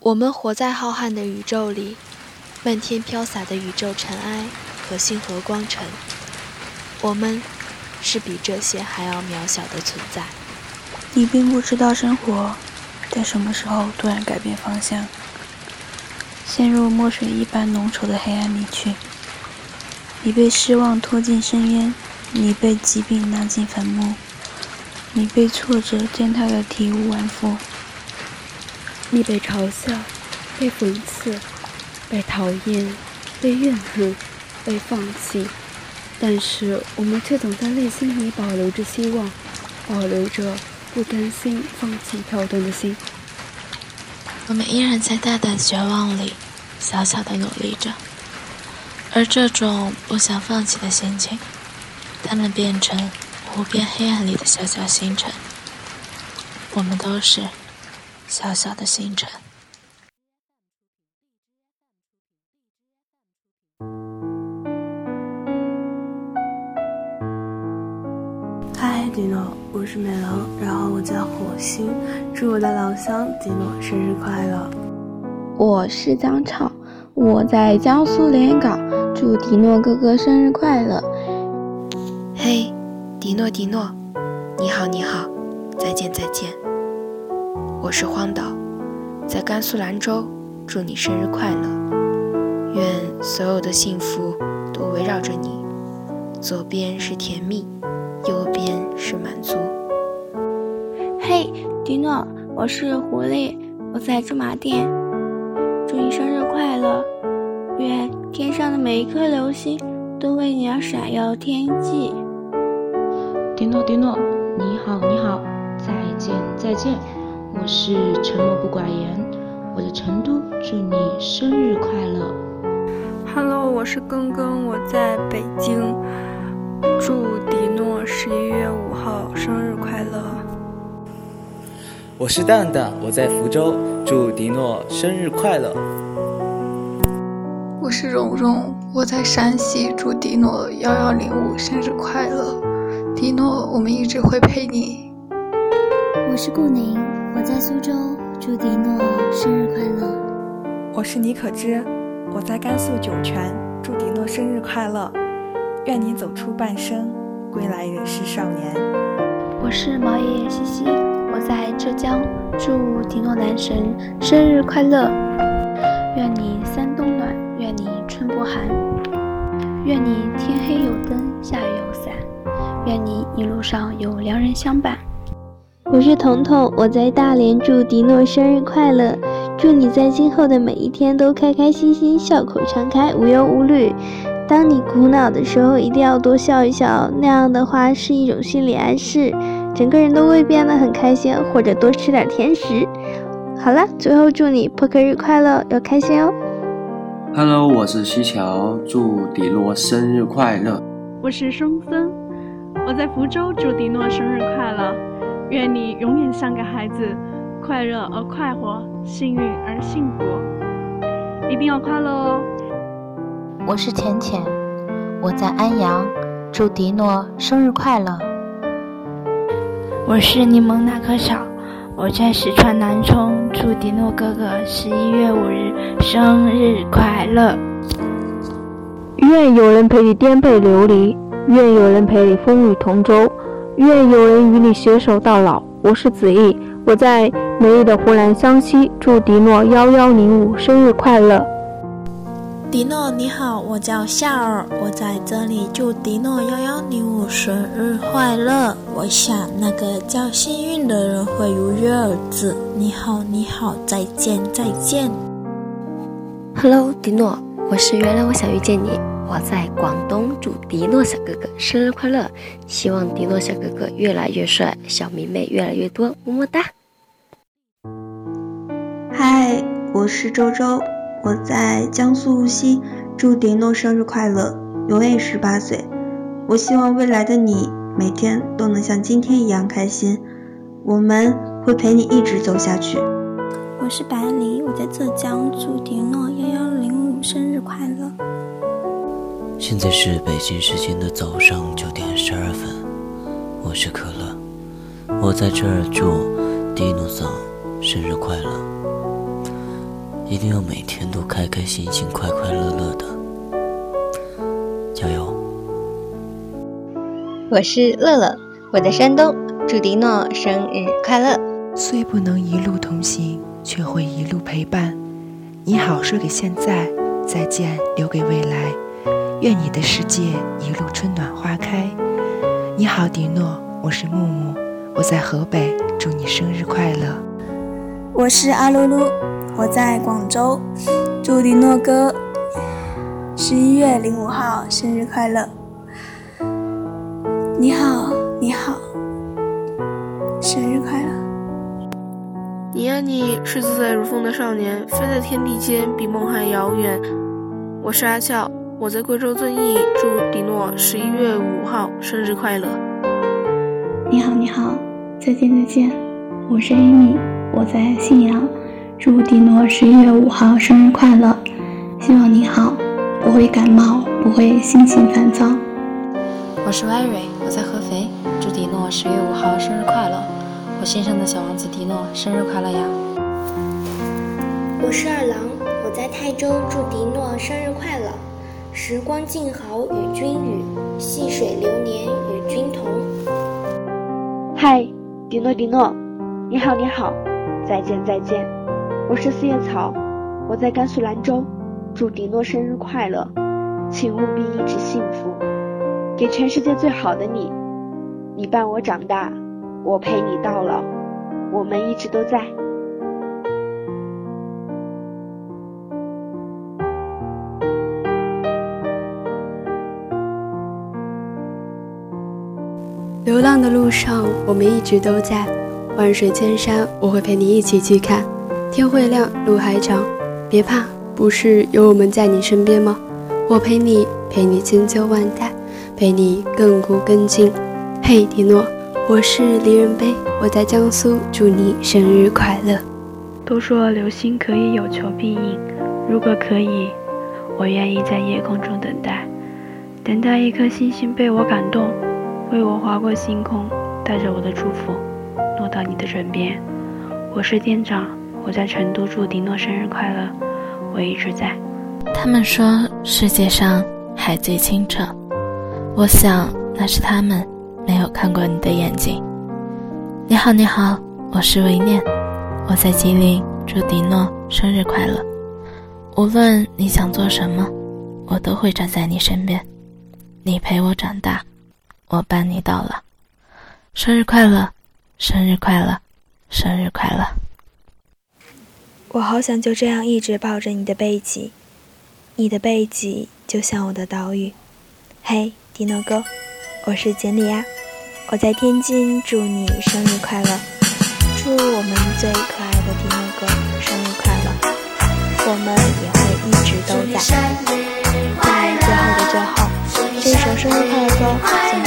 我们活在浩瀚的宇宙里，漫天飘洒的宇宙尘埃和星河光尘，我们是比这些还要渺小的存在。你并不知道生活在什么时候突然改变方向，陷入墨水一般浓稠的黑暗里去。你被失望拖进深渊，你被疾病拉进坟墓，你被挫折践踏得体无完肤。你被嘲笑，被讽刺，被讨厌，被怨恨，被放弃，但是我们却总在内心里保留着希望，保留着不甘心放弃跳动的心。我们依然在大胆绝望里，小小的努力着，而这种不想放弃的心情，它们变成无边黑暗里的小小星辰。我们都是。小小的星辰。嗨，迪诺，我是美龙，然后我叫火星，祝我的老乡迪诺生日快乐。我是张畅，我在江苏连云港，祝迪诺哥哥生日快乐。嘿，迪诺，迪诺，你好，你好，再见，再见。我是荒岛，在甘肃兰州，祝你生日快乐！愿所有的幸福都围绕着你。左边是甜蜜，右边是满足。嘿，迪诺，我是狐狸，我在驻马店，祝你生日快乐！愿天上的每一颗流星都为你而闪耀天际。迪诺，迪诺，你好，你好，再见，再见。我是沉默不寡言，我在成都，祝你生日快乐。Hello，我是更更，我在北京，祝迪诺十一月五号生日快乐。我是蛋蛋，我在福州，祝迪诺生日快乐。我是蓉蓉，我在山西，祝迪诺幺幺零五生日快乐。迪诺，我们一直会陪你。我是顾宁。我在苏州，祝迪诺生日快乐。我是倪可知，我在甘肃酒泉，祝迪诺生日快乐。愿你走出半生，归来仍是少年。我是毛爷爷西西，我在浙江，祝迪诺男神生日快乐。愿你三冬暖，愿你春不寒，愿你天黑有灯，下雨有伞，愿你一路上有良人相伴。我是彤彤，我在大连，祝迪诺生日快乐！祝你在今后的每一天都开开心心，笑口常开，无忧无虑。当你苦恼的时候，一定要多笑一笑，那样的话是一种心理暗示，整个人都会变得很开心。或者多吃点甜食。好了，最后祝你破壳日快乐，要开心哦！Hello，我是西桥，祝迪诺生日快乐！我是松森，我在福州，祝迪诺生日快乐！愿你永远像个孩子，快乐而快活，幸运而幸福，一定要快乐哦！我是浅浅，我在安阳，祝迪诺生日快乐。我是柠檬那棵草，我在四川南充，祝迪诺哥哥十一月五日生日快乐。愿有人陪你颠沛流离，愿有人陪你风雨同舟。愿有人与你携手到老。我是子毅，我在美丽的湖南湘西，祝迪诺幺幺零五生日快乐。迪诺你好，我叫夏尔，我在这里祝迪诺幺幺零五生日快乐。我想那个叫幸运的人会如约而至。你好，你好，再见，再见。Hello，迪诺，我是原来我想遇见你。我在广东，祝迪诺小哥哥生日快乐！希望迪诺小哥哥越来越帅，小迷妹越来越多，么么哒！嗨，我是周周，我在江苏无锡，祝迪诺生日快乐，永远十八岁。我希望未来的你每天都能像今天一样开心，我们会陪你一直走下去。我是百里，我在浙江，祝迪诺幺幺零五生日快乐。现在是北京时间的早上九点十二分，我是可乐，我在这儿祝迪诺桑生日快乐。一定要每天都开开心心、快快乐乐的，加油！我是乐乐，我在山东，祝迪诺生日快乐。虽不能一路同行，却会一路陪伴。你好，说给现在；再见，留给未来。愿你的世界一路春暖花开。你好，迪诺，我是木木，我在河北，祝你生日快乐。我是阿露露，我在广州，祝迪诺哥十一月零五号生日快乐。你好，你好，生日快乐！你呀，你是自在如风的少年，飞在天地间，比梦还遥远。我是阿俏，我在贵州遵义，祝迪诺十一月五号生日快乐。你好，你好，再见再见。我是 Amy，我在信阳，祝迪诺十一月五号生日快乐。希望你好，不会感冒，不会心情烦躁。我是 y 瑞，我在合肥，祝迪诺十月五号生日快乐。我心上的小王子迪诺，生日快乐呀！我是二郎，我在泰州，祝迪诺生日快乐。时光静好与君语，细水流年与君同。嗨，迪诺迪诺，你好你好，再见再见。我是四叶草，我在甘肃兰州，祝迪诺生日快乐，请务必一直幸福，给全世界最好的你，你伴我长大。我陪你到老，我们一直都在。流浪的路上，我们一直都在。万水千山，我会陪你一起去看。天会亮，路还长，别怕，不是有我们在你身边吗？我陪你，陪你千秋万代，陪你亘古更今。嘿，迪诺。我是离人悲，我在江苏，祝你生日快乐。都说流星可以有求必应，如果可以，我愿意在夜空中等待，等待一颗星星被我感动，为我划过星空，带着我的祝福落到你的枕边。我是店长，我在成都，祝迪诺生日快乐，我一直在。他们说世界上海最清澈，我想那是他们。没有看过你的眼睛。你好，你好，我是维念，我在吉林，祝迪诺生日快乐。无论你想做什么，我都会站在你身边。你陪我长大，我伴你到了。生日快乐，生日快乐，生日快乐。我好想就这样一直抱着你的背脊，你的背脊就像我的岛屿。嘿，迪诺哥。我是简里亚，我在天津，祝你生日快乐！祝我们最可爱的迪诺哥生日快乐！我们也会一直都在。在最后的最后，这首生日快乐歌送给。